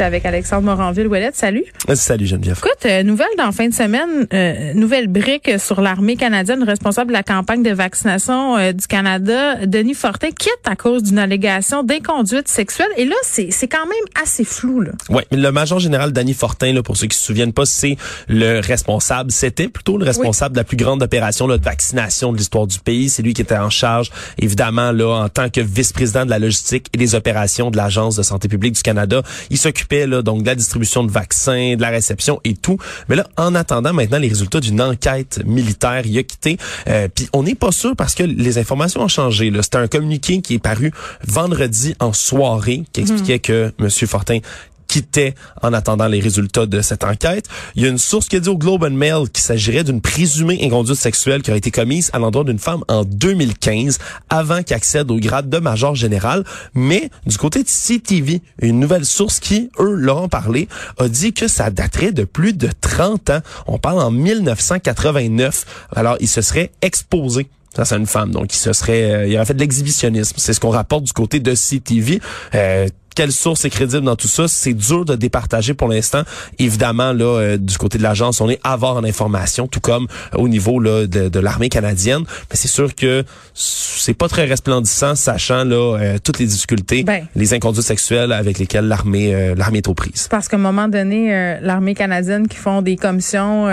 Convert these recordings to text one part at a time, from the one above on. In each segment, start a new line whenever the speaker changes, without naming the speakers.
Avec Alexandre Moranville-Ouellette. Salut.
Salut Geneviève.
Écoute, euh, nouvelle d'en fin de semaine, euh, nouvelle brique sur l'armée canadienne, responsable de la campagne de vaccination euh, du Canada, Denis Fortin, quitte à cause d'une allégation d'inconduite sexuelle. Et là, c'est quand même assez flou. Là.
Oui, le major général Denis Fortin, là, pour ceux qui se souviennent pas, c'est le responsable, c'était plutôt le responsable de la plus grande opération là, de vaccination de l'histoire du pays. C'est lui qui était en charge, évidemment, là, en tant que vice-président de la logistique et des opérations de l'Agence de santé publique du Canada. Il s'occupait donc de la distribution de vaccins, de la réception et tout. Mais là, en attendant maintenant les résultats d'une enquête militaire, il a quitté. Euh, Puis on n'est pas sûr parce que les informations ont changé. C'était un communiqué qui est paru vendredi en soirée qui expliquait mhm. que M. Fortin quittait en attendant les résultats de cette enquête. Il y a une source qui a dit au Globe and Mail qu'il s'agirait d'une présumée inconduite sexuelle qui aurait été commise à l'endroit d'une femme en 2015 avant qu'elle accède au grade de major général. Mais du côté de CTV, une nouvelle source qui, eux, leur ont parlé, a dit que ça daterait de plus de 30 ans. On parle en 1989. Alors, il se serait exposé ça, c'est une femme. Donc, il se serait, euh, il aurait fait de l'exhibitionnisme. C'est ce qu'on rapporte du côté de CTV. Euh, quelle source est crédible dans tout ça, c'est dur de départager pour l'instant. Évidemment, là, euh, du côté de l'agence, on est à avoir information, tout comme au niveau là, de, l'armée canadienne. Mais c'est sûr que c'est pas très resplendissant, sachant là euh, toutes les difficultés, ben. les inconduites sexuelles avec lesquelles l'armée euh, l'armée est aux prises.
Parce qu'à un moment donné, l'armée canadienne qui font des commissions,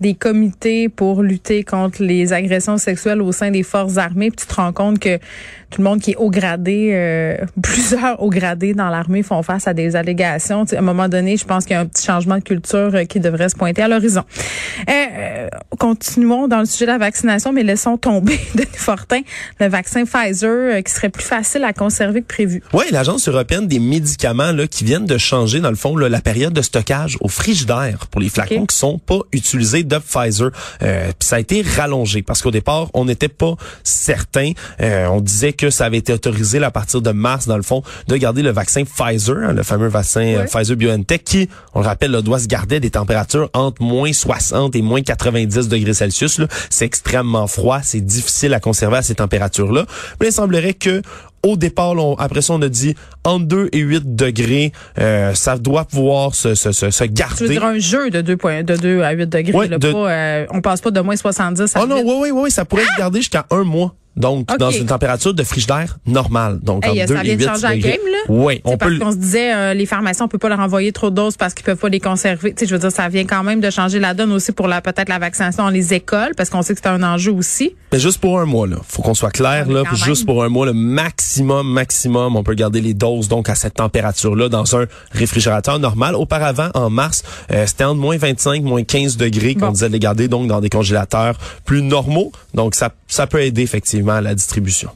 des comités pour lutter contre les agressions sexuelles au sein des forces armées, puis tu te rends compte que tout le monde qui est haut gradé, plusieurs haut gradés dans l'armée font face à des allégations. à un moment donné, je pense qu'il y a un petit changement de culture euh, qui devrait se pointer à l'horizon. Euh, euh, continuons dans le sujet de la vaccination, mais laissons tomber de Fortin le vaccin Pfizer qui serait plus facile à conserver que prévu.
Oui, l'Agence européenne des médicaments là, qui viennent de changer, dans le fond, la période de stockage au frigidaire pour les flacons qui sont pas utilisés de Pfizer. Euh, ça a été rallongé parce qu'au départ, on n'était pas certain. on disait que ça avait été autorisé à partir de mars, dans le fond, de garder le vaccin Pfizer, hein, le fameux vaccin euh, Pfizer-BioNTech, qui, on le rappelle, doit se garder des températures entre moins 60 et moins 90 degrés Celsius. C'est extrêmement froid, c'est difficile à conserver à ces températures-là. Mais il semblerait que au départ, après ça, on a dit entre 2 et 8 degrés, euh, ça doit pouvoir se, se, se, garder. Tu
veux dire un jeu de 2, de 2 à 8 degrés, là, pas, euh, on passe pas de moins 70 à
Oh non, oui, oui, oui, ça pourrait se garder jusqu'à un mois. Donc, dans une température de frigidaire normale. Donc,
hey,
entre 2
ça vient
et 8
de changer la game, là?
Oui.
On parce qu'on se disait, euh, les pharmaciens, on peut pas leur envoyer trop de doses parce qu'ils peuvent pas les conserver. Tu sais, je veux dire, ça vient quand même de changer la donne aussi pour la peut-être la vaccination dans les écoles parce qu'on sait que c'est un enjeu aussi.
Mais juste pour un mois, là. Faut qu'on soit clair, là. Juste pour un mois, le maximum, maximum, on peut garder les doses, donc, à cette température-là dans un réfrigérateur normal. Auparavant, en mars, euh, c'était entre moins 25, moins 15 degrés qu'on disait de les garder, donc, dans des congélateurs plus normaux. Donc, ça, ça peut aider, effectivement,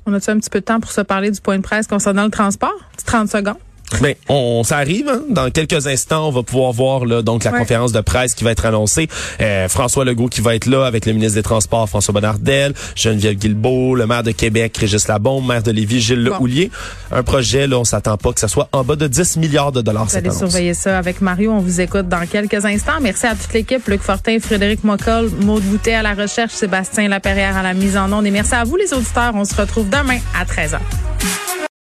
On a-tu un petit peu de temps pour se parler du point de presse concernant le transport? 30 secondes.
Mais on, ça arrive. Hein? Dans quelques instants, on va pouvoir voir là, donc la conférence de presse qui va être annoncée. Euh, François Legault qui va être là avec le ministre des Transports François Bonnardel, Geneviève Guilbeault, le maire de Québec Régis Labombe, maire de Lévis Gilles Houlier. Un projet là, on s'attend pas que ce soit en bas de 10 milliards de dollars.
Vous allez surveiller ça avec Mario. On vous écoute dans quelques instants. Merci à toute l'équipe, Luc Fortin, Frédéric Mocol, Maude Boutet à la recherche, Sébastien Laperrière à la mise en onde. Et merci à vous les auditeurs. On se retrouve demain à 13h.